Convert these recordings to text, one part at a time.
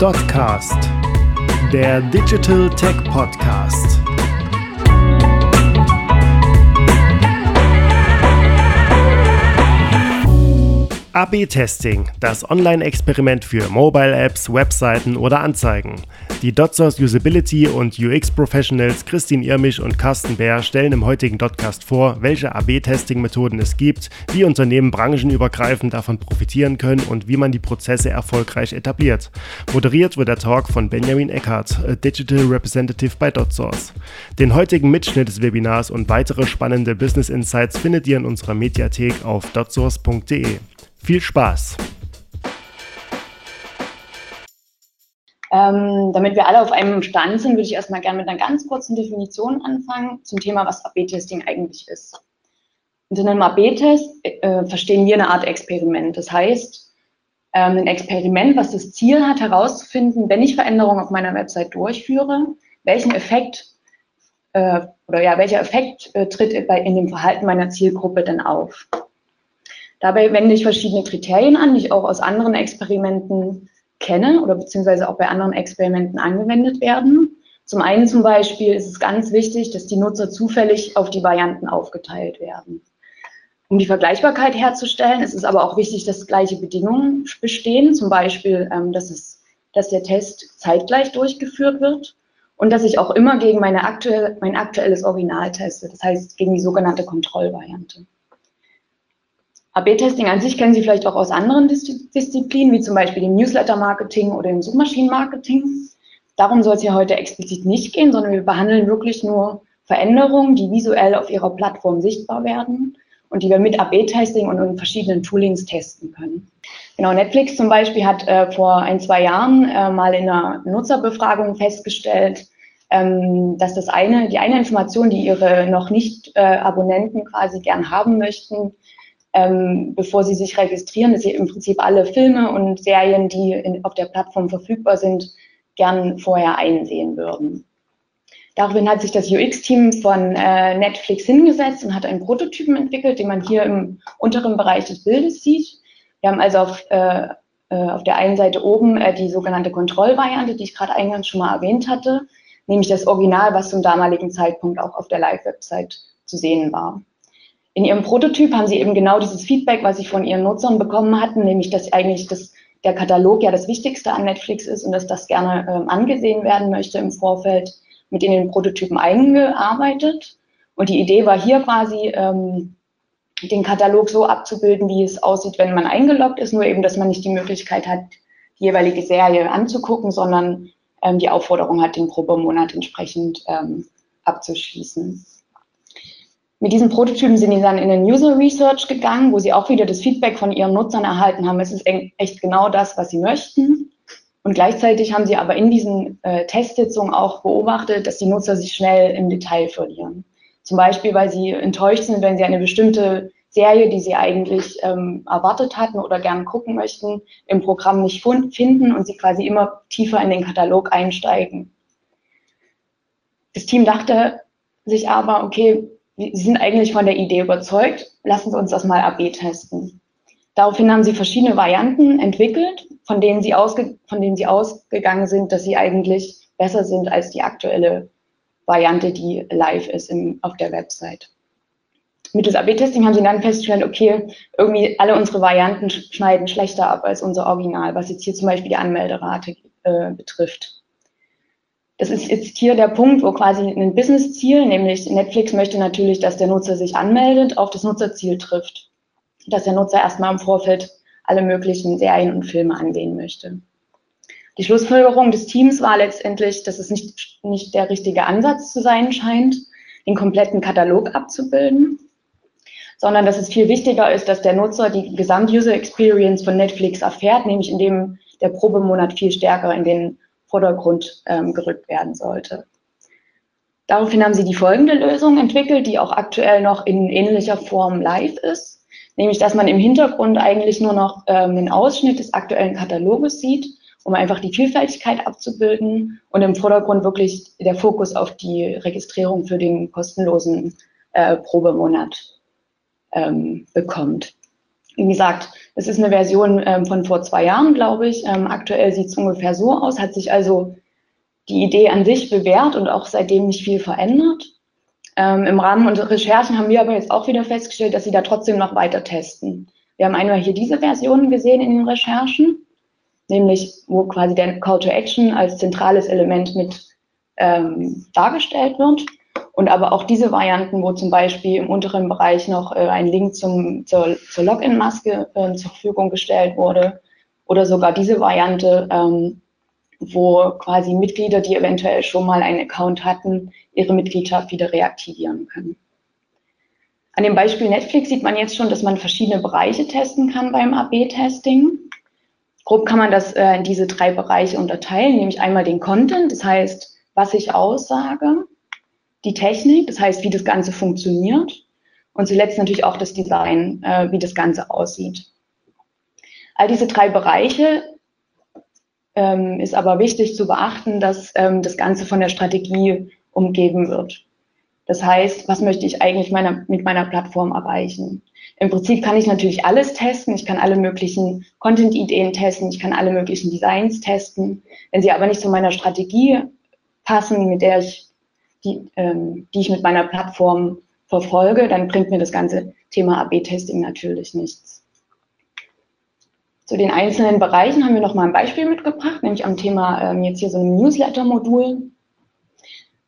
Dotcast, der Digital Tech Podcast. AB-Testing, das Online-Experiment für Mobile-Apps, Webseiten oder Anzeigen. Die DotSource Usability und UX Professionals Christine Irmisch und Carsten Bär stellen im heutigen Dotcast vor, welche AB-Testing-Methoden es gibt, wie Unternehmen branchenübergreifend davon profitieren können und wie man die Prozesse erfolgreich etabliert. Moderiert wird der Talk von Benjamin Eckhardt, Digital Representative bei DotSource. Den heutigen Mitschnitt des Webinars und weitere spannende Business Insights findet ihr in unserer Mediathek auf dotsource.de. Viel Spaß! Ähm, damit wir alle auf einem Stand sind, würde ich erstmal gerne mit einer ganz kurzen Definition anfangen zum Thema, was AB-Testing eigentlich ist. Unter einem AB-Test äh, verstehen wir eine Art Experiment. Das heißt, ähm, ein Experiment, was das Ziel hat, herauszufinden, wenn ich Veränderungen auf meiner Website durchführe, welchen Effekt äh, oder ja, welcher Effekt äh, tritt in dem Verhalten meiner Zielgruppe denn auf. Dabei wende ich verschiedene Kriterien an, die ich auch aus anderen Experimenten kenne oder beziehungsweise auch bei anderen Experimenten angewendet werden. Zum einen zum Beispiel ist es ganz wichtig, dass die Nutzer zufällig auf die Varianten aufgeteilt werden. Um die Vergleichbarkeit herzustellen, ist es aber auch wichtig, dass gleiche Bedingungen bestehen, zum Beispiel, ähm, dass, es, dass der Test zeitgleich durchgeführt wird und dass ich auch immer gegen meine aktuell, mein aktuelles Original teste, das heißt gegen die sogenannte Kontrollvariante. AB-Testing an sich kennen Sie vielleicht auch aus anderen Dis Disziplinen, wie zum Beispiel dem Newsletter-Marketing oder dem Suchmaschinen-Marketing. Darum soll es ja heute explizit nicht gehen, sondern wir behandeln wirklich nur Veränderungen, die visuell auf Ihrer Plattform sichtbar werden und die wir mit AB-Testing und in verschiedenen Toolings testen können. Genau, Netflix zum Beispiel hat äh, vor ein, zwei Jahren äh, mal in einer Nutzerbefragung festgestellt, ähm, dass das eine, die eine Information, die ihre noch nicht äh, Abonnenten quasi gern haben möchten, ähm, bevor sie sich registrieren, dass sie im Prinzip alle Filme und Serien, die in, auf der Plattform verfügbar sind, gern vorher einsehen würden. Daraufhin hat sich das UX-Team von äh, Netflix hingesetzt und hat einen Prototypen entwickelt, den man hier im unteren Bereich des Bildes sieht. Wir haben also auf, äh, äh auf der einen Seite oben äh, die sogenannte Kontrollvariante, die ich gerade eingangs schon mal erwähnt hatte, nämlich das Original, was zum damaligen Zeitpunkt auch auf der Live-Website zu sehen war. In ihrem Prototyp haben sie eben genau dieses Feedback, was sie von ihren Nutzern bekommen hatten, nämlich dass eigentlich das, der Katalog ja das Wichtigste an Netflix ist und dass das gerne ähm, angesehen werden möchte im Vorfeld, mit in den Prototypen eingearbeitet. Und die Idee war hier quasi, ähm, den Katalog so abzubilden, wie es aussieht, wenn man eingeloggt ist, nur eben, dass man nicht die Möglichkeit hat, die jeweilige Serie anzugucken, sondern ähm, die Aufforderung hat, den Probemonat entsprechend ähm, abzuschließen. Mit diesen Prototypen sind die dann in den User Research gegangen, wo sie auch wieder das Feedback von ihren Nutzern erhalten haben. Es ist echt genau das, was sie möchten. Und gleichzeitig haben sie aber in diesen äh, Testsitzungen auch beobachtet, dass die Nutzer sich schnell im Detail verlieren. Zum Beispiel, weil sie enttäuscht sind, wenn sie eine bestimmte Serie, die sie eigentlich ähm, erwartet hatten oder gerne gucken möchten, im Programm nicht finden und sie quasi immer tiefer in den Katalog einsteigen. Das Team dachte sich aber, okay, Sie sind eigentlich von der Idee überzeugt, lassen Sie uns das mal AB testen. Daraufhin haben Sie verschiedene Varianten entwickelt, von denen Sie, ausge von denen Sie ausgegangen sind, dass sie eigentlich besser sind als die aktuelle Variante, die live ist im, auf der Website. Mittels AB-Testing haben Sie dann festgestellt, okay, irgendwie alle unsere Varianten schneiden schlechter ab als unser Original, was jetzt hier zum Beispiel die Anmelderate äh, betrifft. Das ist jetzt hier der Punkt, wo quasi ein Business-Ziel, nämlich Netflix möchte natürlich, dass der Nutzer sich anmeldet, auf das Nutzerziel trifft. Dass der Nutzer erstmal im Vorfeld alle möglichen Serien und Filme ansehen möchte. Die Schlussfolgerung des Teams war letztendlich, dass es nicht, nicht der richtige Ansatz zu sein scheint, den kompletten Katalog abzubilden, sondern dass es viel wichtiger ist, dass der Nutzer die Gesamt-User-Experience von Netflix erfährt, nämlich indem der Probemonat viel stärker in den Vordergrund ähm, gerückt werden sollte. Daraufhin haben sie die folgende Lösung entwickelt, die auch aktuell noch in ähnlicher Form live ist, nämlich dass man im Hintergrund eigentlich nur noch ähm, einen Ausschnitt des aktuellen Kataloges sieht, um einfach die Vielfältigkeit abzubilden und im Vordergrund wirklich der Fokus auf die Registrierung für den kostenlosen äh, Probemonat ähm, bekommt. Wie gesagt, es ist eine Version ähm, von vor zwei Jahren, glaube ich. Ähm, aktuell sieht es ungefähr so aus, hat sich also die Idee an sich bewährt und auch seitdem nicht viel verändert. Ähm, Im Rahmen unserer Recherchen haben wir aber jetzt auch wieder festgestellt, dass sie da trotzdem noch weiter testen. Wir haben einmal hier diese Versionen gesehen in den Recherchen, nämlich wo quasi der Call to Action als zentrales Element mit ähm, dargestellt wird. Und aber auch diese Varianten, wo zum Beispiel im unteren Bereich noch äh, ein Link zum, zur, zur Login-Maske äh, zur Verfügung gestellt wurde. Oder sogar diese Variante, ähm, wo quasi Mitglieder, die eventuell schon mal einen Account hatten, ihre Mitgliedschaft wieder reaktivieren können. An dem Beispiel Netflix sieht man jetzt schon, dass man verschiedene Bereiche testen kann beim AB-Testing. Grob kann man das äh, in diese drei Bereiche unterteilen, nämlich einmal den Content, das heißt, was ich aussage, die Technik, das heißt, wie das Ganze funktioniert und zuletzt natürlich auch das Design, äh, wie das Ganze aussieht. All diese drei Bereiche ähm, ist aber wichtig zu beachten, dass ähm, das Ganze von der Strategie umgeben wird. Das heißt, was möchte ich eigentlich meiner, mit meiner Plattform erreichen? Im Prinzip kann ich natürlich alles testen. Ich kann alle möglichen Content-Ideen testen. Ich kann alle möglichen Designs testen. Wenn sie aber nicht zu meiner Strategie passen, mit der ich die, ähm, die ich mit meiner Plattform verfolge, dann bringt mir das ganze Thema AB-Testing natürlich nichts. Zu den einzelnen Bereichen haben wir noch mal ein Beispiel mitgebracht, nämlich am Thema ähm, jetzt hier so ein Newsletter-Modul.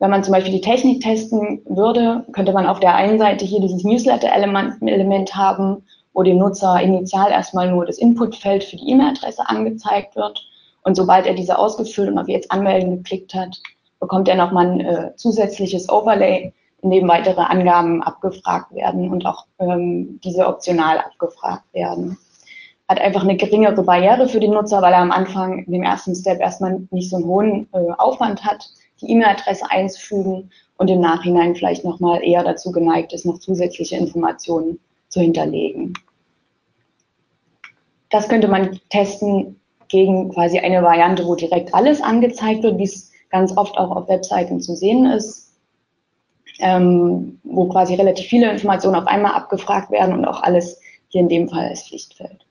Wenn man zum Beispiel die Technik testen würde, könnte man auf der einen Seite hier dieses Newsletter-Element haben, wo dem Nutzer initial erstmal nur das Inputfeld für die E-Mail-Adresse angezeigt wird. Und sobald er diese ausgefüllt und auf jetzt anmelden geklickt hat, bekommt er nochmal ein äh, zusätzliches Overlay, in dem weitere Angaben abgefragt werden und auch ähm, diese optional abgefragt werden. Hat einfach eine geringere Barriere für den Nutzer, weil er am Anfang in dem ersten Step erstmal nicht so einen hohen äh, Aufwand hat, die E-Mail-Adresse einzufügen und im Nachhinein vielleicht nochmal eher dazu geneigt ist, noch zusätzliche Informationen zu hinterlegen. Das könnte man testen gegen quasi eine Variante, wo direkt alles angezeigt wird, wie es ganz oft auch auf Webseiten zu sehen ist, ähm, wo quasi relativ viele Informationen auf einmal abgefragt werden und auch alles hier in dem Fall als Pflichtfeld.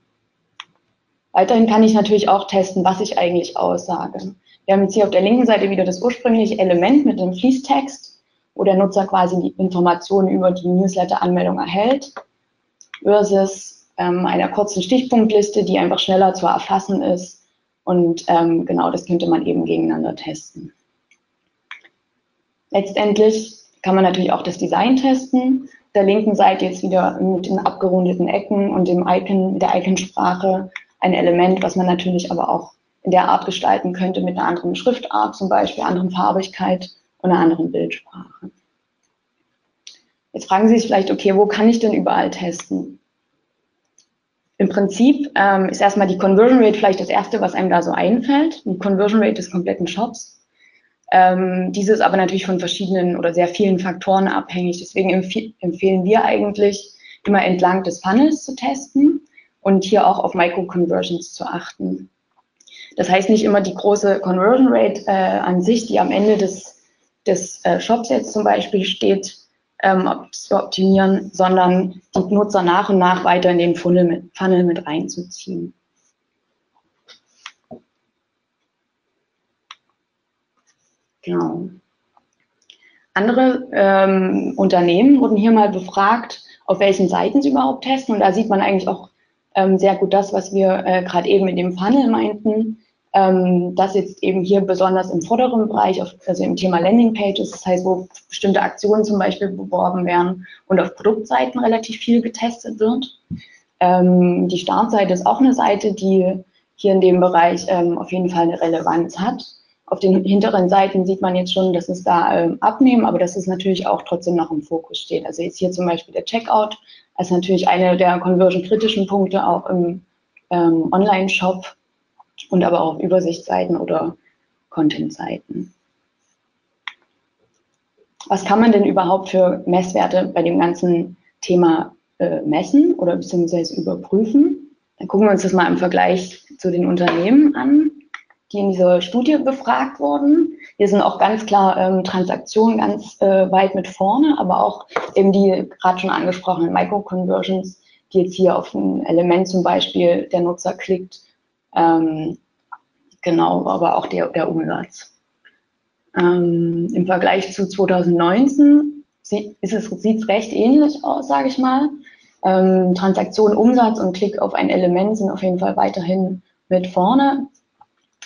Weiterhin kann ich natürlich auch testen, was ich eigentlich aussage. Wir haben jetzt hier auf der linken Seite wieder das ursprüngliche Element mit dem Fließtext, wo der Nutzer quasi die Informationen über die Newsletter-Anmeldung erhält, versus ähm, einer kurzen Stichpunktliste, die einfach schneller zu erfassen ist und ähm, genau das könnte man eben gegeneinander testen. Letztendlich kann man natürlich auch das Design testen. Der linken Seite jetzt wieder mit den abgerundeten Ecken und dem Icon, der Iconsprache ein Element, was man natürlich aber auch in der Art gestalten könnte mit einer anderen Schriftart, zum Beispiel anderen Farbigkeit und einer anderen Bildsprache. Jetzt fragen Sie sich vielleicht, okay, wo kann ich denn überall testen? Im Prinzip ähm, ist erstmal die Conversion Rate vielleicht das Erste, was einem da so einfällt. Die Conversion Rate des kompletten Shops. Ähm, diese ist aber natürlich von verschiedenen oder sehr vielen Faktoren abhängig. Deswegen empf empfehlen wir eigentlich, immer entlang des Funnels zu testen und hier auch auf Micro-Conversions zu achten. Das heißt nicht immer die große Conversion Rate äh, an sich, die am Ende des, des äh, Shops jetzt zum Beispiel steht, ähm, zu optimieren, sondern die Nutzer nach und nach weiter in den Funnel mit, Funnel mit reinzuziehen. Genau. Andere ähm, Unternehmen wurden hier mal befragt, auf welchen Seiten sie überhaupt testen. Und da sieht man eigentlich auch ähm, sehr gut das, was wir äh, gerade eben in dem Funnel meinten ähm, das jetzt eben hier besonders im vorderen Bereich, auf, also im Thema Landingpages, das heißt, wo bestimmte Aktionen zum Beispiel beworben werden und auf Produktseiten relativ viel getestet wird. Ähm, die Startseite ist auch eine Seite, die hier in dem Bereich ähm, auf jeden Fall eine Relevanz hat. Auf den hinteren Seiten sieht man jetzt schon, dass es da ähm, abnehmen, aber dass es natürlich auch trotzdem noch im Fokus steht. Also jetzt hier zum Beispiel der Checkout als natürlich eine der conversion-kritischen Punkte auch im ähm, Online-Shop und aber auch Übersichtsseiten oder Content-Seiten. Was kann man denn überhaupt für Messwerte bei dem ganzen Thema äh, messen oder beziehungsweise überprüfen? Dann gucken wir uns das mal im Vergleich zu den Unternehmen an, die in dieser Studie befragt wurden. Hier sind auch ganz klar ähm, Transaktionen ganz äh, weit mit vorne, aber auch eben die gerade schon angesprochenen Micro-Conversions die jetzt hier auf ein Element zum Beispiel der Nutzer klickt. Ähm, genau, aber auch der, der Umsatz. Ähm, Im Vergleich zu 2019 sieht es recht ähnlich aus, sage ich mal. Ähm, Transaktion, Umsatz und Klick auf ein Element sind auf jeden Fall weiterhin mit vorne.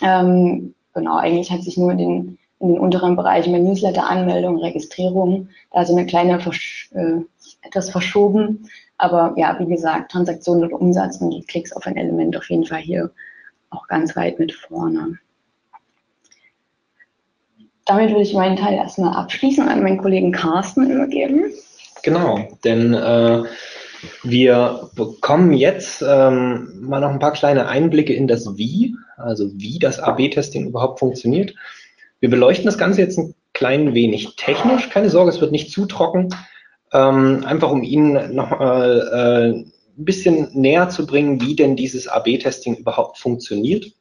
Ähm, genau, eigentlich hat sich nur in den, in den unteren Bereichen bei Newsletter, Anmeldung, Registrierung, da so eine kleine, Versch äh, etwas verschoben. Aber ja, wie gesagt, Transaktion und Umsatz und Klicks auf ein Element auf jeden Fall hier auch ganz weit mit vorne. Damit würde ich meinen Teil erstmal abschließen und an meinen Kollegen Carsten übergeben. Genau, denn äh, wir bekommen jetzt ähm, mal noch ein paar kleine Einblicke in das Wie, also wie das AB-Testing überhaupt funktioniert. Wir beleuchten das Ganze jetzt ein klein wenig technisch. Keine Sorge, es wird nicht zu trocken. Ähm, einfach um Ihnen noch mal äh, ein bisschen näher zu bringen, wie denn dieses AB-Testing überhaupt funktioniert.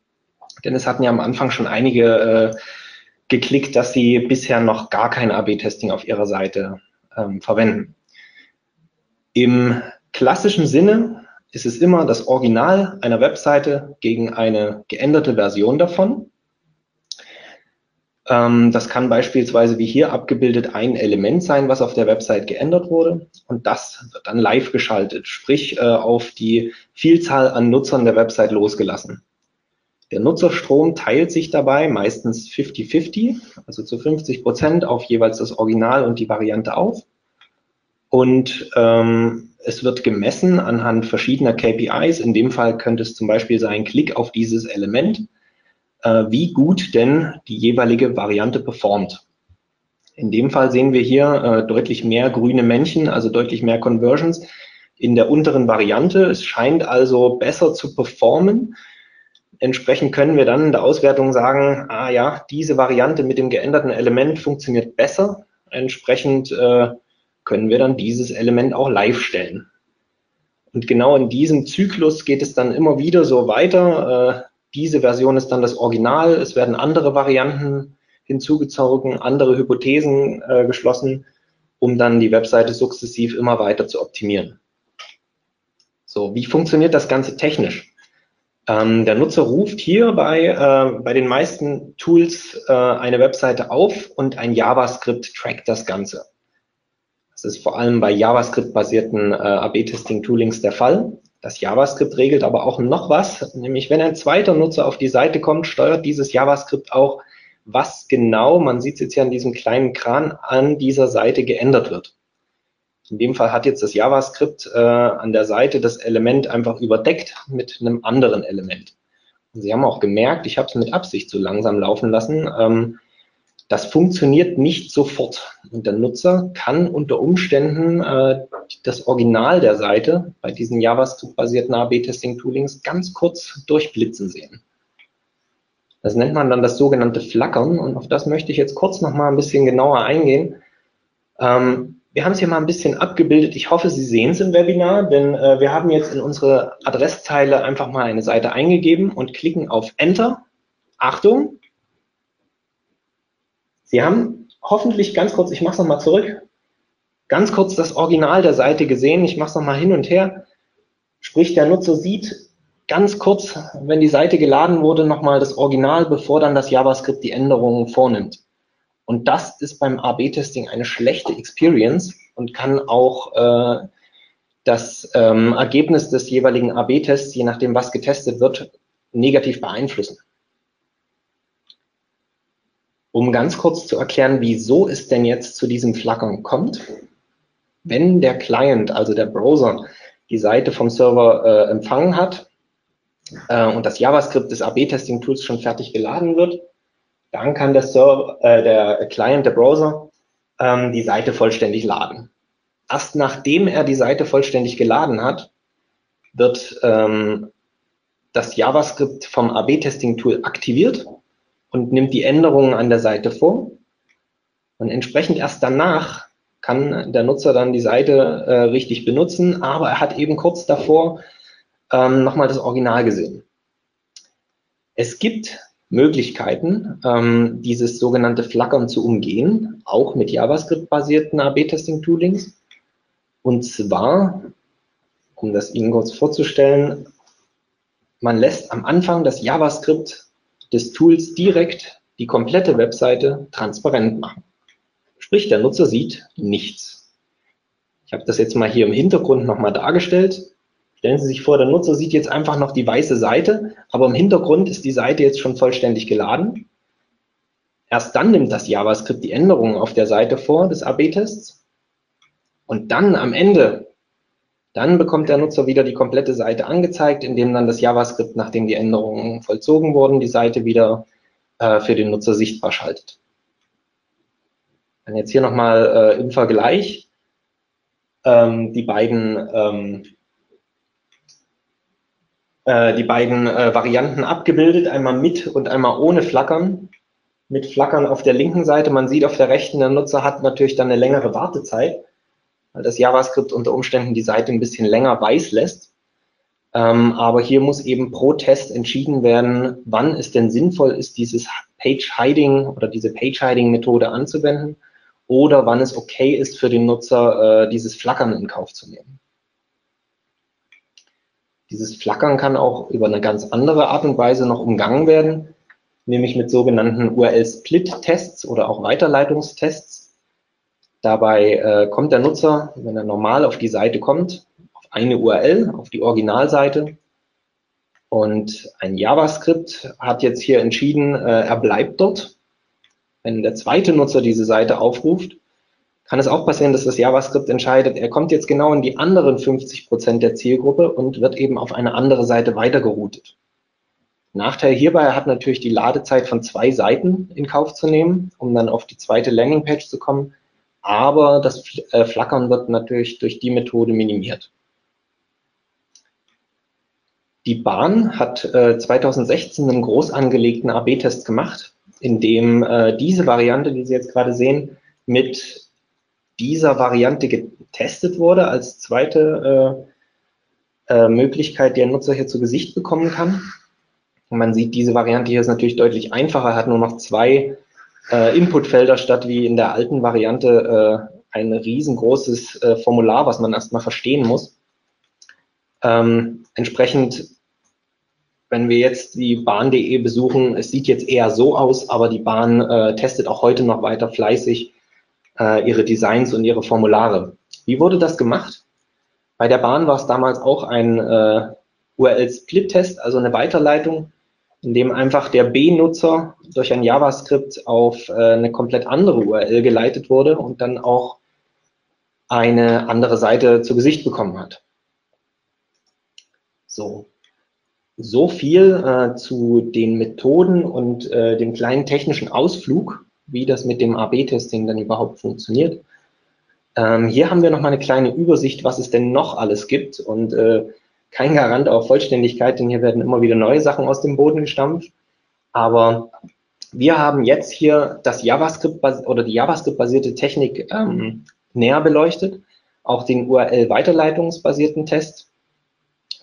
Denn es hatten ja am Anfang schon einige äh, geklickt, dass sie bisher noch gar kein AB-Testing auf ihrer Seite ähm, verwenden. Im klassischen Sinne ist es immer das Original einer Webseite gegen eine geänderte Version davon. Ähm, das kann beispielsweise wie hier abgebildet ein Element sein, was auf der Website geändert wurde. Und das wird dann live geschaltet, sprich äh, auf die Vielzahl an Nutzern der Website losgelassen. Der Nutzerstrom teilt sich dabei meistens 50-50, also zu 50 Prozent auf jeweils das Original und die Variante auf. Und ähm, es wird gemessen anhand verschiedener KPIs. In dem Fall könnte es zum Beispiel sein, Klick auf dieses Element, wie gut denn die jeweilige Variante performt. In dem Fall sehen wir hier äh, deutlich mehr grüne Männchen, also deutlich mehr Conversions in der unteren Variante. Es scheint also besser zu performen. Entsprechend können wir dann in der Auswertung sagen, ah ja, diese Variante mit dem geänderten Element funktioniert besser. Entsprechend äh, können wir dann dieses Element auch live stellen. Und genau in diesem Zyklus geht es dann immer wieder so weiter. Äh, diese Version ist dann das Original. Es werden andere Varianten hinzugezogen, andere Hypothesen äh, geschlossen, um dann die Webseite sukzessiv immer weiter zu optimieren. So, wie funktioniert das Ganze technisch? Ähm, der Nutzer ruft hier bei, äh, bei den meisten Tools äh, eine Webseite auf und ein JavaScript trackt das Ganze. Das ist vor allem bei JavaScript-basierten äh, AB-Testing-Toolings der Fall. Das JavaScript regelt aber auch noch was, nämlich wenn ein zweiter Nutzer auf die Seite kommt, steuert dieses JavaScript auch, was genau, man sieht es jetzt hier an diesem kleinen Kran, an dieser Seite geändert wird. In dem Fall hat jetzt das JavaScript äh, an der Seite das Element einfach überdeckt mit einem anderen Element. Sie haben auch gemerkt, ich habe es mit Absicht so langsam laufen lassen. Ähm, das funktioniert nicht sofort. Und der Nutzer kann unter Umständen äh, das Original der Seite bei diesen JavaScript-basierten AB-Testing-Toolings ganz kurz durchblitzen sehen. Das nennt man dann das sogenannte Flackern und auf das möchte ich jetzt kurz noch mal ein bisschen genauer eingehen. Ähm, wir haben es hier mal ein bisschen abgebildet. Ich hoffe, Sie sehen es im Webinar, denn äh, wir haben jetzt in unsere Adresszeile einfach mal eine Seite eingegeben und klicken auf Enter. Achtung, Sie haben hoffentlich ganz kurz, ich mache es nochmal zurück, ganz kurz das Original der Seite gesehen. Ich mache es nochmal hin und her. Sprich, der Nutzer sieht ganz kurz, wenn die Seite geladen wurde, nochmal das Original, bevor dann das JavaScript die Änderungen vornimmt. Und das ist beim AB-Testing eine schlechte Experience und kann auch äh, das ähm, Ergebnis des jeweiligen AB-Tests, je nachdem, was getestet wird, negativ beeinflussen. Um ganz kurz zu erklären, wieso es denn jetzt zu diesem Flackern kommt. Wenn der Client, also der Browser, die Seite vom Server äh, empfangen hat äh, und das JavaScript des AB-Testing-Tools schon fertig geladen wird, dann kann der, Server, äh, der Client, der Browser, ähm, die Seite vollständig laden. Erst nachdem er die Seite vollständig geladen hat, wird ähm, das JavaScript vom AB-Testing-Tool aktiviert und nimmt die Änderungen an der Seite vor. Und entsprechend erst danach kann der Nutzer dann die Seite äh, richtig benutzen, aber er hat eben kurz davor ähm, nochmal das Original gesehen. Es gibt Möglichkeiten, ähm, dieses sogenannte Flackern zu umgehen, auch mit JavaScript-basierten AB-Testing-Toolings. Und zwar um das Ihnen kurz vorzustellen, man lässt am Anfang das JavaScript des Tools direkt die komplette Webseite transparent machen. Sprich, der Nutzer sieht nichts. Ich habe das jetzt mal hier im Hintergrund nochmal dargestellt. Stellen Sie sich vor, der Nutzer sieht jetzt einfach noch die weiße Seite, aber im Hintergrund ist die Seite jetzt schon vollständig geladen. Erst dann nimmt das JavaScript die Änderungen auf der Seite vor des AB-Tests. Und dann am Ende, dann bekommt der Nutzer wieder die komplette Seite angezeigt, indem dann das JavaScript, nachdem die Änderungen vollzogen wurden, die Seite wieder äh, für den Nutzer sichtbar schaltet. Dann jetzt hier nochmal äh, im Vergleich ähm, die beiden ähm, äh, die beiden äh, Varianten abgebildet, einmal mit und einmal ohne Flackern. Mit Flackern auf der linken Seite, man sieht auf der rechten, der Nutzer hat natürlich dann eine längere Wartezeit, weil das JavaScript unter Umständen die Seite ein bisschen länger weiß lässt. Ähm, aber hier muss eben pro Test entschieden werden, wann es denn sinnvoll ist, dieses Page Hiding oder diese Page Hiding Methode anzuwenden oder wann es okay ist für den Nutzer, äh, dieses Flackern in Kauf zu nehmen. Dieses Flackern kann auch über eine ganz andere Art und Weise noch umgangen werden, nämlich mit sogenannten URL-Split-Tests oder auch Weiterleitungstests. Dabei äh, kommt der Nutzer, wenn er normal auf die Seite kommt, auf eine URL, auf die Originalseite. Und ein JavaScript hat jetzt hier entschieden, äh, er bleibt dort. Wenn der zweite Nutzer diese Seite aufruft, kann es auch passieren, dass das JavaScript entscheidet, er kommt jetzt genau in die anderen 50 Prozent der Zielgruppe und wird eben auf eine andere Seite weitergeroutet. Nachteil hierbei hat natürlich die Ladezeit von zwei Seiten in Kauf zu nehmen, um dann auf die zweite Landingpage zu kommen. Aber das äh, Flackern wird natürlich durch die Methode minimiert. Die Bahn hat 2016 äh, einen groß angelegten AB-Test gemacht, in dem äh, diese Variante, die Sie jetzt gerade sehen, mit dieser Variante getestet wurde als zweite Möglichkeit, die ein Nutzer hier zu Gesicht bekommen kann. Man sieht, diese Variante hier ist natürlich deutlich einfacher, hat nur noch zwei äh, Inputfelder statt wie in der alten Variante äh, ein riesengroßes äh, Formular, was man erstmal verstehen muss. Ähm, entsprechend, wenn wir jetzt die Bahn.de besuchen, es sieht jetzt eher so aus, aber die Bahn äh, testet auch heute noch weiter fleißig äh, ihre Designs und ihre Formulare. Wie wurde das gemacht? Bei der Bahn war es damals auch ein äh, URL-Split-Test, also eine Weiterleitung, in dem einfach der B-Nutzer durch ein JavaScript auf äh, eine komplett andere URL geleitet wurde und dann auch eine andere Seite zu Gesicht bekommen hat. So, so viel äh, zu den Methoden und äh, dem kleinen technischen Ausflug wie das mit dem AB-Testing dann überhaupt funktioniert. Ähm, hier haben wir nochmal eine kleine Übersicht, was es denn noch alles gibt und äh, kein Garant auf Vollständigkeit, denn hier werden immer wieder neue Sachen aus dem Boden gestampft. Aber wir haben jetzt hier das JavaScript oder die JavaScript-basierte Technik ähm, näher beleuchtet, auch den URL-Weiterleitungsbasierten Test.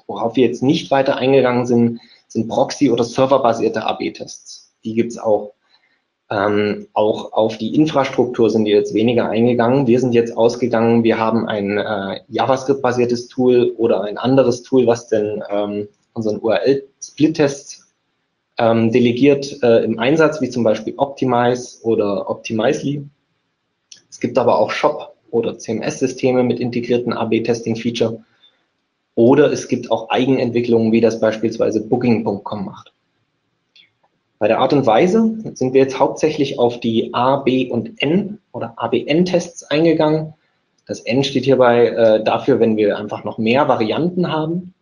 Worauf wir jetzt nicht weiter eingegangen sind, sind Proxy- oder serverbasierte AB-Tests. Die gibt es auch. Ähm, auch auf die Infrastruktur sind wir jetzt weniger eingegangen. Wir sind jetzt ausgegangen, wir haben ein äh, JavaScript-basiertes Tool oder ein anderes Tool, was denn ähm, unseren URL-Split-Test ähm, delegiert äh, im Einsatz, wie zum Beispiel Optimize oder Optimizely. Es gibt aber auch Shop oder CMS-Systeme mit integrierten AB-Testing-Feature. Oder es gibt auch Eigenentwicklungen, wie das beispielsweise Booking.com macht. Bei der Art und Weise sind wir jetzt hauptsächlich auf die A, B und N oder ABN-Tests eingegangen. Das N steht hierbei äh, dafür, wenn wir einfach noch mehr Varianten haben.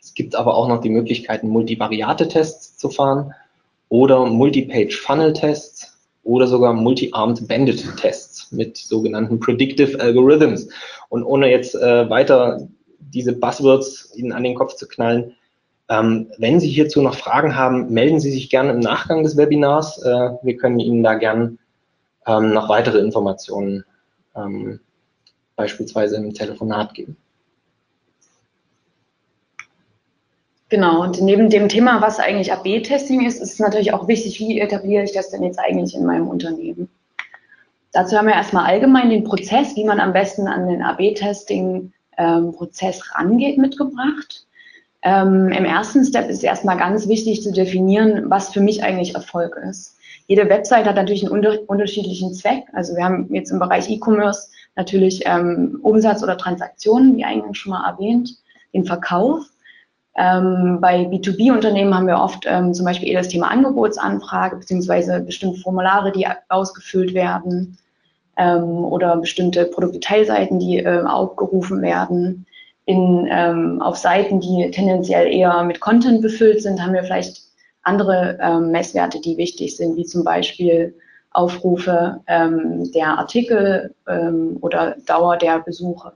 Es gibt aber auch noch die Möglichkeiten, Multivariate-Tests zu fahren oder Multi-Page-Funnel-Tests oder sogar Multi-Armed Bandit-Tests mit sogenannten Predictive Algorithms. Und ohne jetzt äh, weiter diese Buzzwords Ihnen an den Kopf zu knallen, ähm, wenn Sie hierzu noch Fragen haben, melden Sie sich gerne im Nachgang des Webinars. Äh, wir können Ihnen da gern ähm, noch weitere Informationen ähm, beispielsweise im Telefonat geben. Genau, und neben dem Thema, was eigentlich AB-Testing ist, ist es natürlich auch wichtig, wie etabliere ich das denn jetzt eigentlich in meinem Unternehmen. Dazu haben wir erstmal allgemein den Prozess, wie man am besten an den AB-Testing ähm, rangeht, mitgebracht. Ähm, Im ersten Step ist erstmal ganz wichtig zu definieren, was für mich eigentlich Erfolg ist. Jede Website hat natürlich einen unter unterschiedlichen Zweck. Also wir haben jetzt im Bereich E-Commerce natürlich ähm, Umsatz oder Transaktionen, wie eingangs schon mal erwähnt, den Verkauf. Ähm, bei B2B-Unternehmen haben wir oft ähm, zum Beispiel eher das Thema Angebotsanfrage beziehungsweise bestimmte Formulare, die ausgefüllt werden ähm, oder bestimmte Produktdetailseiten, die äh, aufgerufen werden. In, ähm, auf Seiten, die tendenziell eher mit Content befüllt sind, haben wir vielleicht andere ähm, Messwerte, die wichtig sind, wie zum Beispiel Aufrufe ähm, der Artikel oder Dauer der Besuche.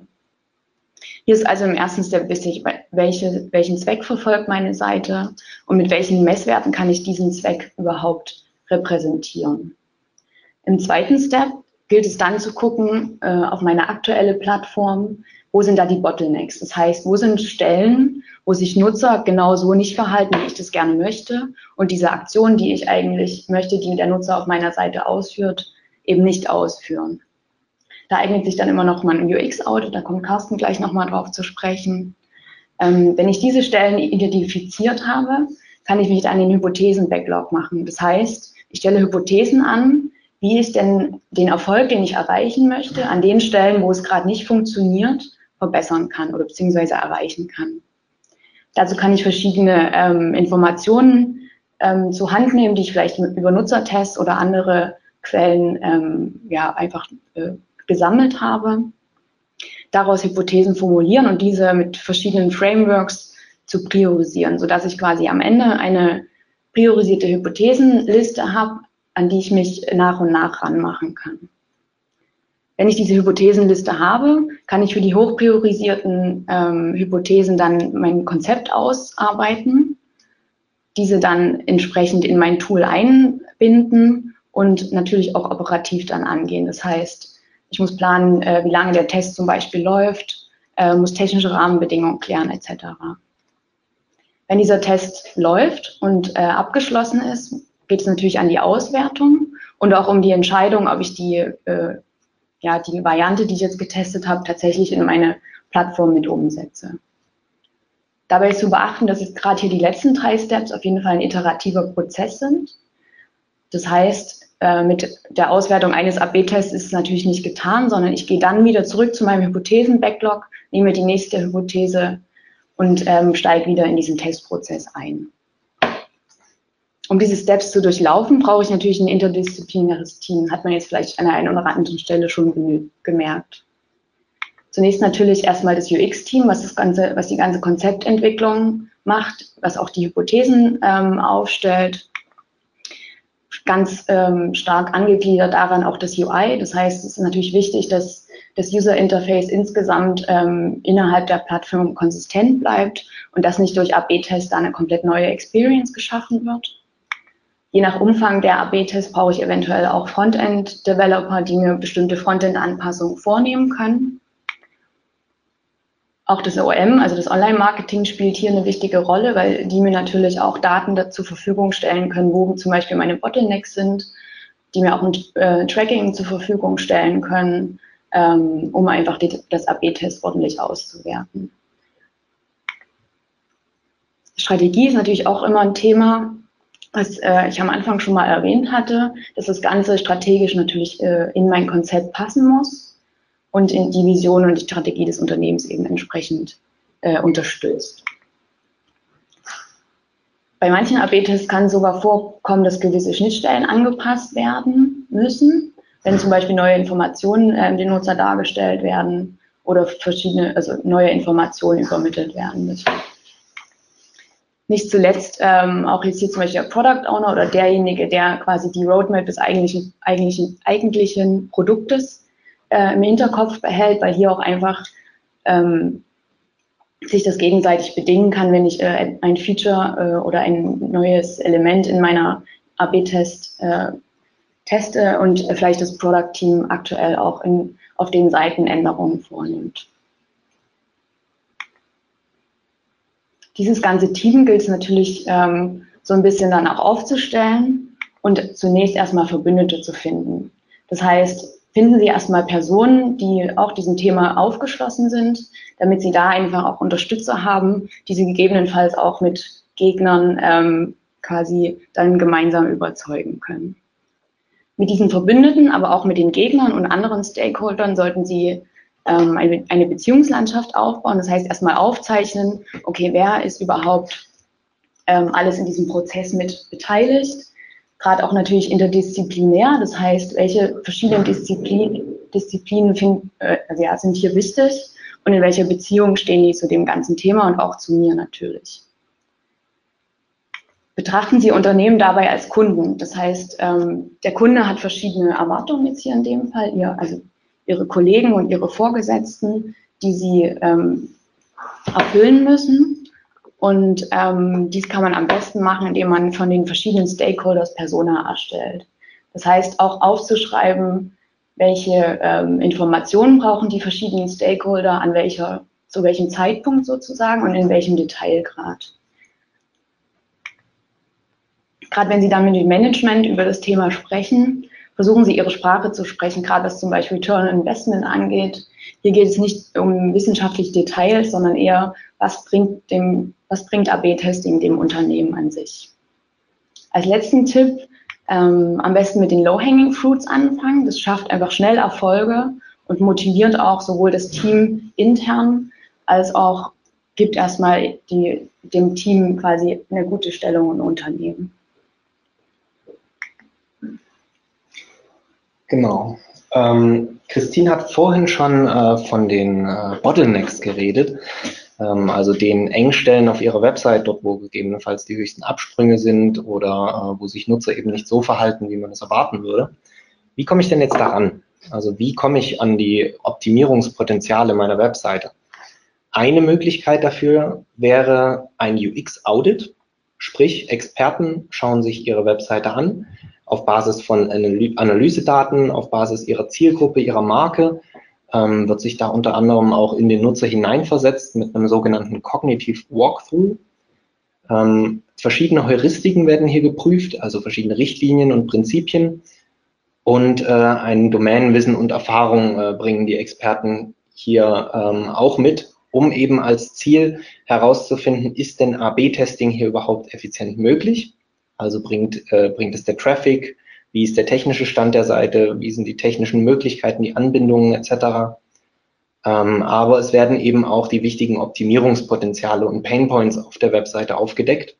Hier ist also im ersten Step wichtig, welche, welchen Zweck verfolgt meine Seite und mit welchen Messwerten kann ich diesen Zweck überhaupt repräsentieren. Im zweiten Step gilt es dann zu gucken äh, auf meine aktuelle Plattform, wo sind da die Bottlenecks? Das heißt, wo sind Stellen, wo sich Nutzer genau so nicht verhalten, wie ich das gerne möchte und diese Aktion, die ich eigentlich möchte, die der Nutzer auf meiner Seite ausführt, eben nicht ausführen. Da eignet sich dann immer noch mal ein UX-Audit, da kommt Carsten gleich nochmal drauf zu sprechen. Ähm, wenn ich diese Stellen identifiziert habe, kann ich mich dann den Hypothesen-Backlog machen. Das heißt, ich stelle Hypothesen an, wie ich denn den Erfolg, den ich erreichen möchte, an den Stellen, wo es gerade nicht funktioniert, verbessern kann oder beziehungsweise erreichen kann. Dazu kann ich verschiedene ähm, Informationen ähm, zur Hand nehmen, die ich vielleicht über Nutzertests oder andere Quellen ähm, ja, einfach äh, gesammelt habe, daraus Hypothesen formulieren und diese mit verschiedenen Frameworks zu priorisieren, sodass ich quasi am Ende eine priorisierte Hypothesenliste habe, an die ich mich nach und nach ranmachen kann. Wenn ich diese Hypothesenliste habe, kann ich für die hochpriorisierten ähm, Hypothesen dann mein Konzept ausarbeiten, diese dann entsprechend in mein Tool einbinden und natürlich auch operativ dann angehen. Das heißt, ich muss planen, äh, wie lange der Test zum Beispiel läuft, äh, muss technische Rahmenbedingungen klären etc. Wenn dieser Test läuft und äh, abgeschlossen ist, geht es natürlich an die Auswertung und auch um die Entscheidung, ob ich die, äh, ja, die Variante, die ich jetzt getestet habe, tatsächlich in meine Plattform mit umsetze. Dabei ist zu beachten, dass jetzt gerade hier die letzten drei Steps auf jeden Fall ein iterativer Prozess sind. Das heißt, äh, mit der Auswertung eines AB-Tests ist es natürlich nicht getan, sondern ich gehe dann wieder zurück zu meinem Hypothesen-Backlog, nehme die nächste Hypothese und ähm, steige wieder in diesen Testprozess ein. Um diese Steps zu durchlaufen, brauche ich natürlich ein interdisziplinäres Team. Hat man jetzt vielleicht an der einen oder anderen Stelle schon gemerkt. Zunächst natürlich erstmal das UX-Team, was was die ganze Konzeptentwicklung macht, was auch die Hypothesen ähm, aufstellt ganz ähm, stark angegliedert daran auch das UI. Das heißt, es ist natürlich wichtig, dass das User Interface insgesamt ähm, innerhalb der Plattform konsistent bleibt und dass nicht durch AB-Tests da eine komplett neue Experience geschaffen wird. Je nach Umfang der AB-Tests brauche ich eventuell auch Frontend-Developer, die mir bestimmte Frontend-Anpassungen vornehmen können. Auch das OM, also das Online-Marketing, spielt hier eine wichtige Rolle, weil die mir natürlich auch Daten zur Verfügung stellen können, wo zum Beispiel meine Bottlenecks sind, die mir auch ein äh, Tracking zur Verfügung stellen können, ähm, um einfach die, das AB-Test ordentlich auszuwerten. Strategie ist natürlich auch immer ein Thema, was äh, ich am Anfang schon mal erwähnt hatte, dass das Ganze strategisch natürlich äh, in mein Konzept passen muss und in die Vision und die Strategie des Unternehmens eben entsprechend äh, unterstützt. Bei manchen AB-Tests kann sogar vorkommen, dass gewisse Schnittstellen angepasst werden müssen, wenn zum Beispiel neue Informationen äh, dem Nutzer dargestellt werden oder verschiedene, also neue Informationen übermittelt werden müssen. Nicht zuletzt ähm, auch jetzt hier zum Beispiel der Product Owner oder derjenige, der quasi die Roadmap des eigentlichen, eigentlichen, eigentlichen Produktes äh, im Hinterkopf behält, weil hier auch einfach ähm, sich das gegenseitig bedingen kann, wenn ich äh, ein Feature äh, oder ein neues Element in meiner AB-Test äh, teste und vielleicht das Product Team aktuell auch in, auf den Seiten Änderungen vornimmt. Dieses ganze Team gilt es natürlich ähm, so ein bisschen dann auch aufzustellen und zunächst erstmal Verbündete zu finden. Das heißt, finden Sie erstmal Personen, die auch diesem Thema aufgeschlossen sind, damit Sie da einfach auch Unterstützer haben, die Sie gegebenenfalls auch mit Gegnern ähm, quasi dann gemeinsam überzeugen können. Mit diesen Verbündeten, aber auch mit den Gegnern und anderen Stakeholdern sollten Sie ähm, eine, eine Beziehungslandschaft aufbauen. Das heißt, erstmal aufzeichnen, okay, wer ist überhaupt ähm, alles in diesem Prozess mit beteiligt. Gerade auch natürlich interdisziplinär, das heißt, welche verschiedenen Disziplin, Disziplinen find, äh, also ja, sind hier wichtig und in welcher Beziehung stehen die zu dem ganzen Thema und auch zu mir natürlich. Betrachten Sie Unternehmen dabei als Kunden. Das heißt, ähm, der Kunde hat verschiedene Erwartungen jetzt hier in dem Fall, ihr, also Ihre Kollegen und Ihre Vorgesetzten, die Sie ähm, erfüllen müssen. Und ähm, dies kann man am besten machen, indem man von den verschiedenen Stakeholders Persona erstellt. Das heißt, auch aufzuschreiben, welche ähm, Informationen brauchen die verschiedenen Stakeholder, an welcher, zu welchem Zeitpunkt sozusagen und in welchem Detailgrad. Gerade wenn Sie dann mit dem Management über das Thema sprechen, versuchen Sie Ihre Sprache zu sprechen, gerade was zum Beispiel Return on Investment angeht. Hier geht es nicht um wissenschaftliche Details, sondern eher, was bringt dem was bringt AB-Testing dem Unternehmen an sich? Als letzten Tipp, ähm, am besten mit den Low-Hanging Fruits anfangen. Das schafft einfach schnell Erfolge und motiviert auch sowohl das Team intern als auch gibt erstmal die, dem Team quasi eine gute Stellung im Unternehmen. Genau. Ähm, Christine hat vorhin schon äh, von den äh, Bottlenecks geredet. Ähm, also den Engstellen auf ihrer Website, dort wo gegebenenfalls die höchsten Absprünge sind oder äh, wo sich Nutzer eben nicht so verhalten, wie man es erwarten würde. Wie komme ich denn jetzt daran? Also wie komme ich an die Optimierungspotenziale meiner Webseite? Eine Möglichkeit dafür wäre ein UX-Audit, sprich Experten schauen sich ihre Webseite an auf Basis von Analysedaten, auf Basis ihrer Zielgruppe, ihrer Marke ähm, wird sich da unter anderem auch in den Nutzer hineinversetzt mit einem sogenannten Cognitive Walkthrough. Ähm, verschiedene Heuristiken werden hier geprüft, also verschiedene Richtlinien und Prinzipien. Und äh, ein Domänenwissen und Erfahrung äh, bringen die Experten hier ähm, auch mit, um eben als Ziel herauszufinden, ist denn AB-Testing hier überhaupt effizient möglich? Also bringt, äh, bringt es der Traffic, wie ist der technische Stand der Seite, wie sind die technischen Möglichkeiten, die Anbindungen etc. Ähm, aber es werden eben auch die wichtigen Optimierungspotenziale und Painpoints auf der Webseite aufgedeckt,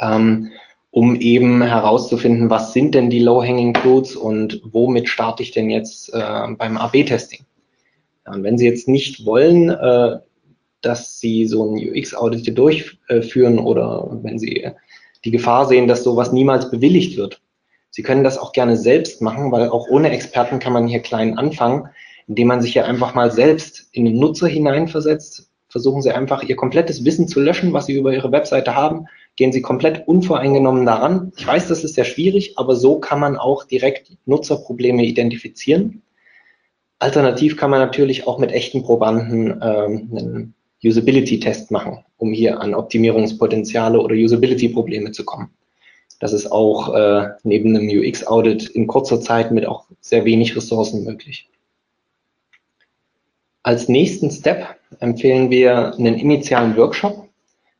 ähm, um eben herauszufinden, was sind denn die Low-Hanging Fruits und womit starte ich denn jetzt äh, beim AB-Testing. Ja, und wenn Sie jetzt nicht wollen, äh, dass Sie so ein UX-Audit durchführen oder wenn Sie die Gefahr sehen, dass sowas niemals bewilligt wird, Sie können das auch gerne selbst machen, weil auch ohne Experten kann man hier klein anfangen, indem man sich hier einfach mal selbst in den Nutzer hineinversetzt. Versuchen Sie einfach Ihr komplettes Wissen zu löschen, was Sie über Ihre Webseite haben. Gehen Sie komplett unvoreingenommen daran. Ich weiß, das ist sehr schwierig, aber so kann man auch direkt Nutzerprobleme identifizieren. Alternativ kann man natürlich auch mit echten Probanden ähm, einen Usability-Test machen, um hier an Optimierungspotenziale oder Usability-Probleme zu kommen. Das ist auch äh, neben einem UX-Audit in kurzer Zeit mit auch sehr wenig Ressourcen möglich. Als nächsten Step empfehlen wir einen initialen Workshop.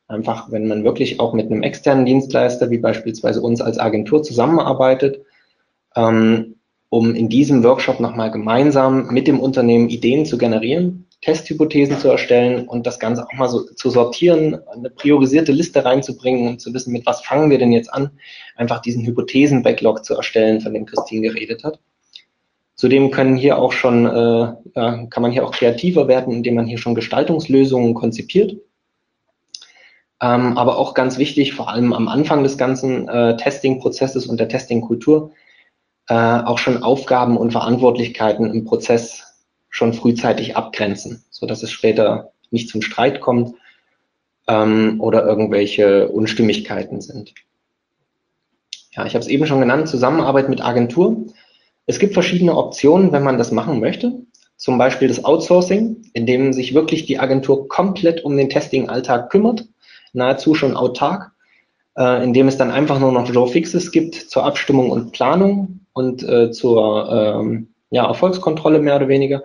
Einfach, wenn man wirklich auch mit einem externen Dienstleister, wie beispielsweise uns als Agentur zusammenarbeitet, ähm, um in diesem Workshop nochmal gemeinsam mit dem Unternehmen Ideen zu generieren, Testhypothesen zu erstellen und das Ganze auch mal so zu sortieren, eine priorisierte Liste reinzubringen und zu wissen, mit was fangen wir denn jetzt an, einfach diesen Hypothesen-Backlog zu erstellen, von dem Christine geredet hat. Zudem können hier auch schon, äh, kann man hier auch kreativer werden, indem man hier schon Gestaltungslösungen konzipiert. Ähm, aber auch ganz wichtig, vor allem am Anfang des ganzen äh, Testing-Prozesses und der Testing-Kultur, äh, auch schon Aufgaben und Verantwortlichkeiten im Prozess schon frühzeitig abgrenzen, so dass es später nicht zum Streit kommt ähm, oder irgendwelche Unstimmigkeiten sind. Ja, ich habe es eben schon genannt, Zusammenarbeit mit Agentur. Es gibt verschiedene Optionen, wenn man das machen möchte. Zum Beispiel das Outsourcing, in dem sich wirklich die Agentur komplett um den Testing-Alltag kümmert, nahezu schon autark, äh, indem es dann einfach nur noch Joe Fixes gibt zur Abstimmung und Planung und äh, zur ähm, ja, Erfolgskontrolle mehr oder weniger.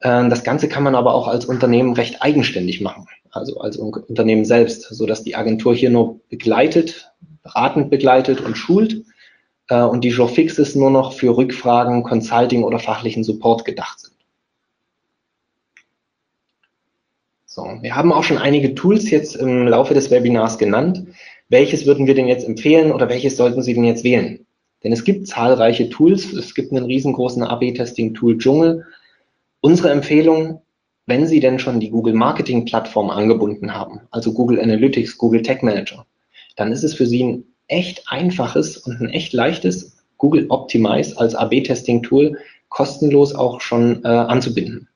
Äh, das Ganze kann man aber auch als Unternehmen recht eigenständig machen, also als Unternehmen selbst, so dass die Agentur hier nur begleitet, beratend begleitet und schult äh, und die Jour Fixes nur noch für Rückfragen, Consulting oder fachlichen Support gedacht sind. So, wir haben auch schon einige Tools jetzt im Laufe des Webinars genannt. Welches würden wir denn jetzt empfehlen oder welches sollten Sie denn jetzt wählen? Denn es gibt zahlreiche Tools. Es gibt einen riesengroßen AB-Testing-Tool Dschungel. Unsere Empfehlung, wenn Sie denn schon die Google Marketing Plattform angebunden haben, also Google Analytics, Google Tag Manager, dann ist es für Sie ein echt einfaches und ein echt leichtes Google Optimize als AB-Testing-Tool kostenlos auch schon äh, anzubinden.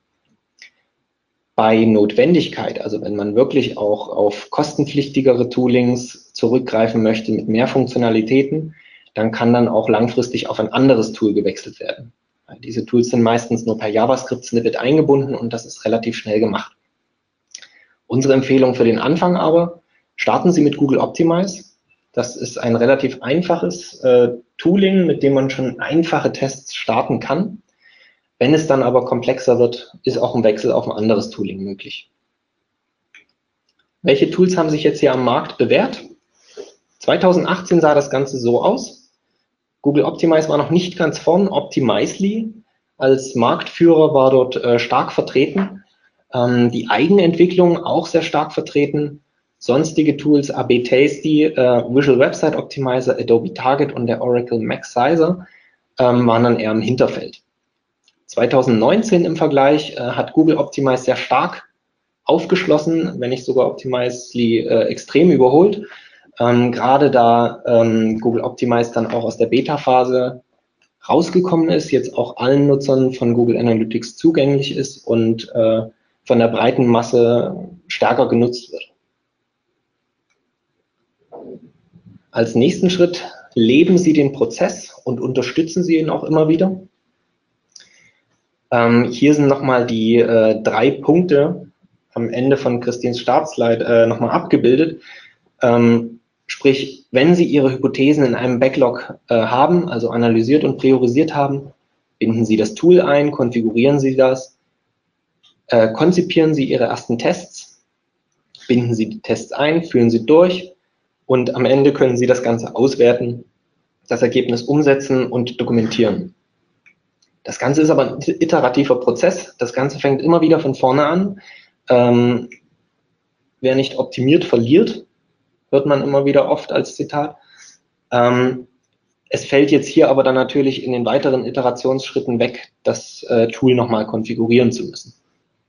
Bei Notwendigkeit, also wenn man wirklich auch auf kostenpflichtigere Toolings zurückgreifen möchte mit mehr Funktionalitäten, dann kann dann auch langfristig auf ein anderes Tool gewechselt werden. Diese Tools sind meistens nur per JavaScript-Snippet eingebunden und das ist relativ schnell gemacht. Unsere Empfehlung für den Anfang aber, starten Sie mit Google Optimize. Das ist ein relativ einfaches äh, Tooling, mit dem man schon einfache Tests starten kann. Wenn es dann aber komplexer wird, ist auch ein Wechsel auf ein anderes Tooling möglich. Welche Tools haben sich jetzt hier am Markt bewährt? 2018 sah das Ganze so aus. Google Optimize war noch nicht ganz vorn. Optimizely als Marktführer war dort äh, stark vertreten. Ähm, die Eigenentwicklung auch sehr stark vertreten. Sonstige Tools, AB Tasty, äh, Visual Website Optimizer, Adobe Target und der Oracle Max Sizer ähm, waren dann eher im Hinterfeld. 2019 im Vergleich äh, hat Google Optimize sehr stark aufgeschlossen, wenn nicht sogar Optimizely äh, extrem überholt. Ähm, Gerade da ähm, Google Optimize dann auch aus der Beta-Phase rausgekommen ist, jetzt auch allen Nutzern von Google Analytics zugänglich ist und äh, von der breiten Masse stärker genutzt wird. Als nächsten Schritt leben Sie den Prozess und unterstützen Sie ihn auch immer wieder. Ähm, hier sind nochmal die äh, drei Punkte am Ende von Christins Startslide äh, nochmal abgebildet. Ähm, sprich, wenn Sie Ihre Hypothesen in einem Backlog äh, haben, also analysiert und priorisiert haben, binden Sie das Tool ein, konfigurieren Sie das, äh, konzipieren Sie Ihre ersten Tests, binden Sie die Tests ein, führen Sie durch und am Ende können Sie das Ganze auswerten, das Ergebnis umsetzen und dokumentieren. Das Ganze ist aber ein iterativer Prozess. Das Ganze fängt immer wieder von vorne an. Ähm, wer nicht optimiert, verliert, hört man immer wieder oft als Zitat. Ähm, es fällt jetzt hier aber dann natürlich in den weiteren Iterationsschritten weg, das äh, Tool nochmal konfigurieren zu müssen.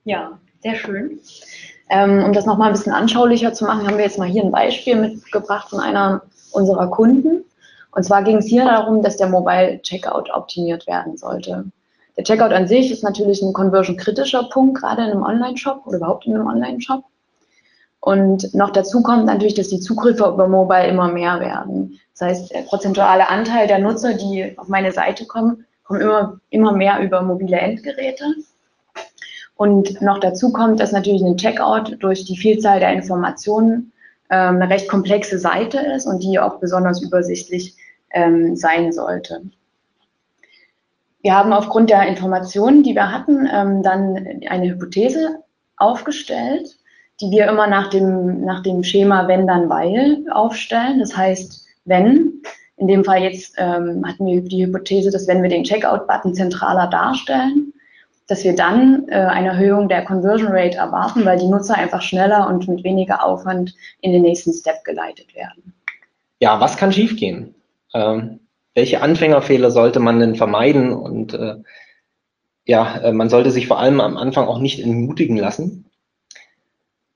Ja, sehr schön. Ähm, um das nochmal ein bisschen anschaulicher zu machen, haben wir jetzt mal hier ein Beispiel mitgebracht von einer unserer Kunden. Und zwar ging es hier darum, dass der Mobile Checkout optimiert werden sollte. Der Checkout an sich ist natürlich ein conversion-kritischer Punkt, gerade in einem Online-Shop oder überhaupt in einem Online-Shop. Und noch dazu kommt natürlich, dass die Zugriffe über Mobile immer mehr werden. Das heißt, der prozentuale Anteil der Nutzer, die auf meine Seite kommen, kommen immer, immer mehr über mobile Endgeräte. Und noch dazu kommt, dass natürlich ein Checkout durch die Vielzahl der Informationen ähm, eine recht komplexe Seite ist und die auch besonders übersichtlich ähm, sein sollte. Wir haben aufgrund der Informationen, die wir hatten, ähm, dann eine Hypothese aufgestellt, die wir immer nach dem, nach dem Schema wenn, dann, weil aufstellen. Das heißt, wenn, in dem Fall jetzt ähm, hatten wir die Hypothese, dass wenn wir den Checkout-Button zentraler darstellen, dass wir dann äh, eine Erhöhung der Conversion Rate erwarten, weil die Nutzer einfach schneller und mit weniger Aufwand in den nächsten Step geleitet werden. Ja, was kann schiefgehen? Ähm, welche Anfängerfehler sollte man denn vermeiden? Und äh, ja, äh, man sollte sich vor allem am Anfang auch nicht entmutigen lassen.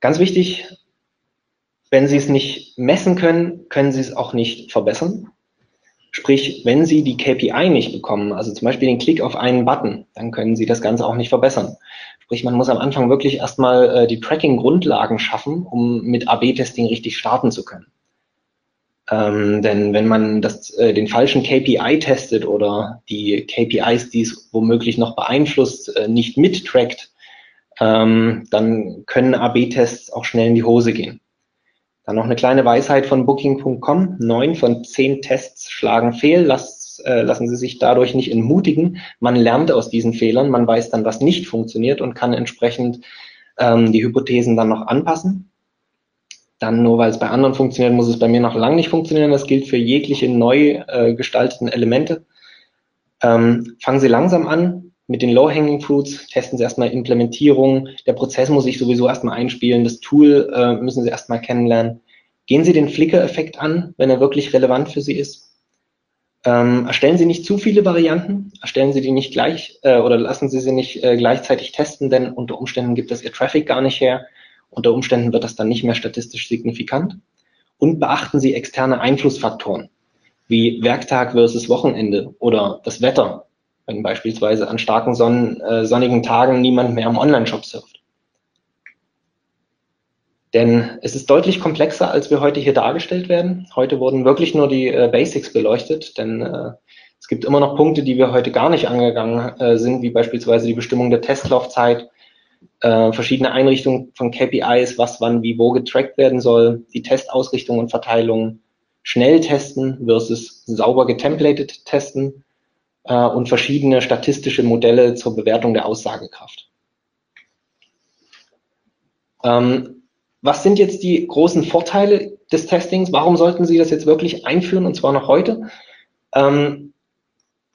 Ganz wichtig, wenn Sie es nicht messen können, können Sie es auch nicht verbessern. Sprich, wenn Sie die KPI nicht bekommen, also zum Beispiel den Klick auf einen Button, dann können Sie das Ganze auch nicht verbessern. Sprich, man muss am Anfang wirklich erstmal äh, die Tracking-Grundlagen schaffen, um mit AB-Testing richtig starten zu können. Ähm, denn wenn man das, äh, den falschen KPI testet oder die KPIs, die es womöglich noch beeinflusst, äh, nicht mittrackt, ähm, dann können AB-Tests auch schnell in die Hose gehen. Dann noch eine kleine Weisheit von Booking.com. Neun von zehn Tests schlagen fehl. Lasst äh, lassen Sie sich dadurch nicht entmutigen. Man lernt aus diesen Fehlern, man weiß dann, was nicht funktioniert und kann entsprechend ähm, die Hypothesen dann noch anpassen. Dann nur weil es bei anderen funktioniert, muss es bei mir noch lange nicht funktionieren. Das gilt für jegliche neu äh, gestalteten Elemente. Ähm, fangen Sie langsam an mit den Low-Hanging Fruits, testen Sie erstmal Implementierung. Der Prozess muss sich sowieso erstmal einspielen. Das Tool äh, müssen Sie erstmal kennenlernen. Gehen Sie den Flickr-Effekt an, wenn er wirklich relevant für Sie ist. Ähm, erstellen Sie nicht zu viele Varianten, erstellen Sie die nicht gleich äh, oder lassen Sie sie nicht äh, gleichzeitig testen, denn unter Umständen gibt das Ihr Traffic gar nicht her. Unter Umständen wird das dann nicht mehr statistisch signifikant. Und beachten Sie externe Einflussfaktoren wie Werktag versus Wochenende oder das Wetter, wenn beispielsweise an starken Sonnen, äh, sonnigen Tagen niemand mehr im Online-Shop surft. Denn es ist deutlich komplexer, als wir heute hier dargestellt werden. Heute wurden wirklich nur die äh, Basics beleuchtet, denn äh, es gibt immer noch Punkte, die wir heute gar nicht angegangen äh, sind, wie beispielsweise die Bestimmung der Testlaufzeit, äh, verschiedene Einrichtungen von KPIs, was wann wie wo getrackt werden soll, die Testausrichtung und Verteilung, schnell testen versus sauber getemplated testen äh, und verschiedene statistische Modelle zur Bewertung der Aussagekraft. Ähm, was sind jetzt die großen Vorteile des Testings? Warum sollten Sie das jetzt wirklich einführen und zwar noch heute? Ähm,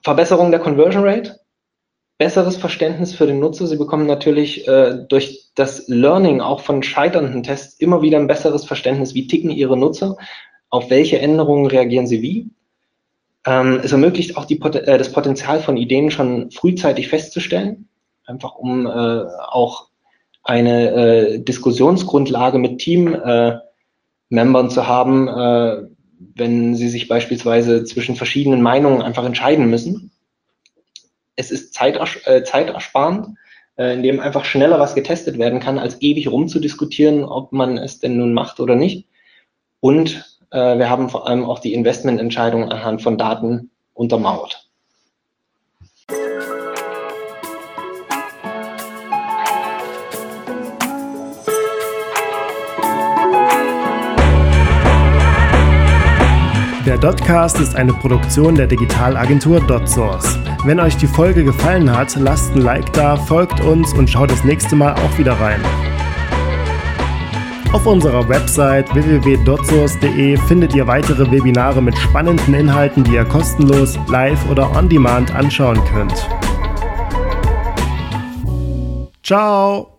Verbesserung der Conversion Rate, besseres Verständnis für den Nutzer. Sie bekommen natürlich äh, durch das Learning auch von scheiternden Tests immer wieder ein besseres Verständnis, wie ticken Ihre Nutzer, auf welche Änderungen reagieren sie wie. Ähm, es ermöglicht auch die, äh, das Potenzial von Ideen schon frühzeitig festzustellen, einfach um äh, auch eine äh, Diskussionsgrundlage mit Team-Membern zu haben, äh, wenn sie sich beispielsweise zwischen verschiedenen Meinungen einfach entscheiden müssen. Es ist zeiters äh, zeitersparend, äh, indem einfach schneller was getestet werden kann, als ewig rumzudiskutieren, ob man es denn nun macht oder nicht. Und äh, wir haben vor allem auch die Investmententscheidung anhand von Daten untermauert. Der Dotcast ist eine Produktion der Digitalagentur DotSource. Wenn euch die Folge gefallen hat, lasst ein Like da, folgt uns und schaut das nächste Mal auch wieder rein. Auf unserer Website www.dotsource.de findet ihr weitere Webinare mit spannenden Inhalten, die ihr kostenlos, live oder on demand anschauen könnt. Ciao!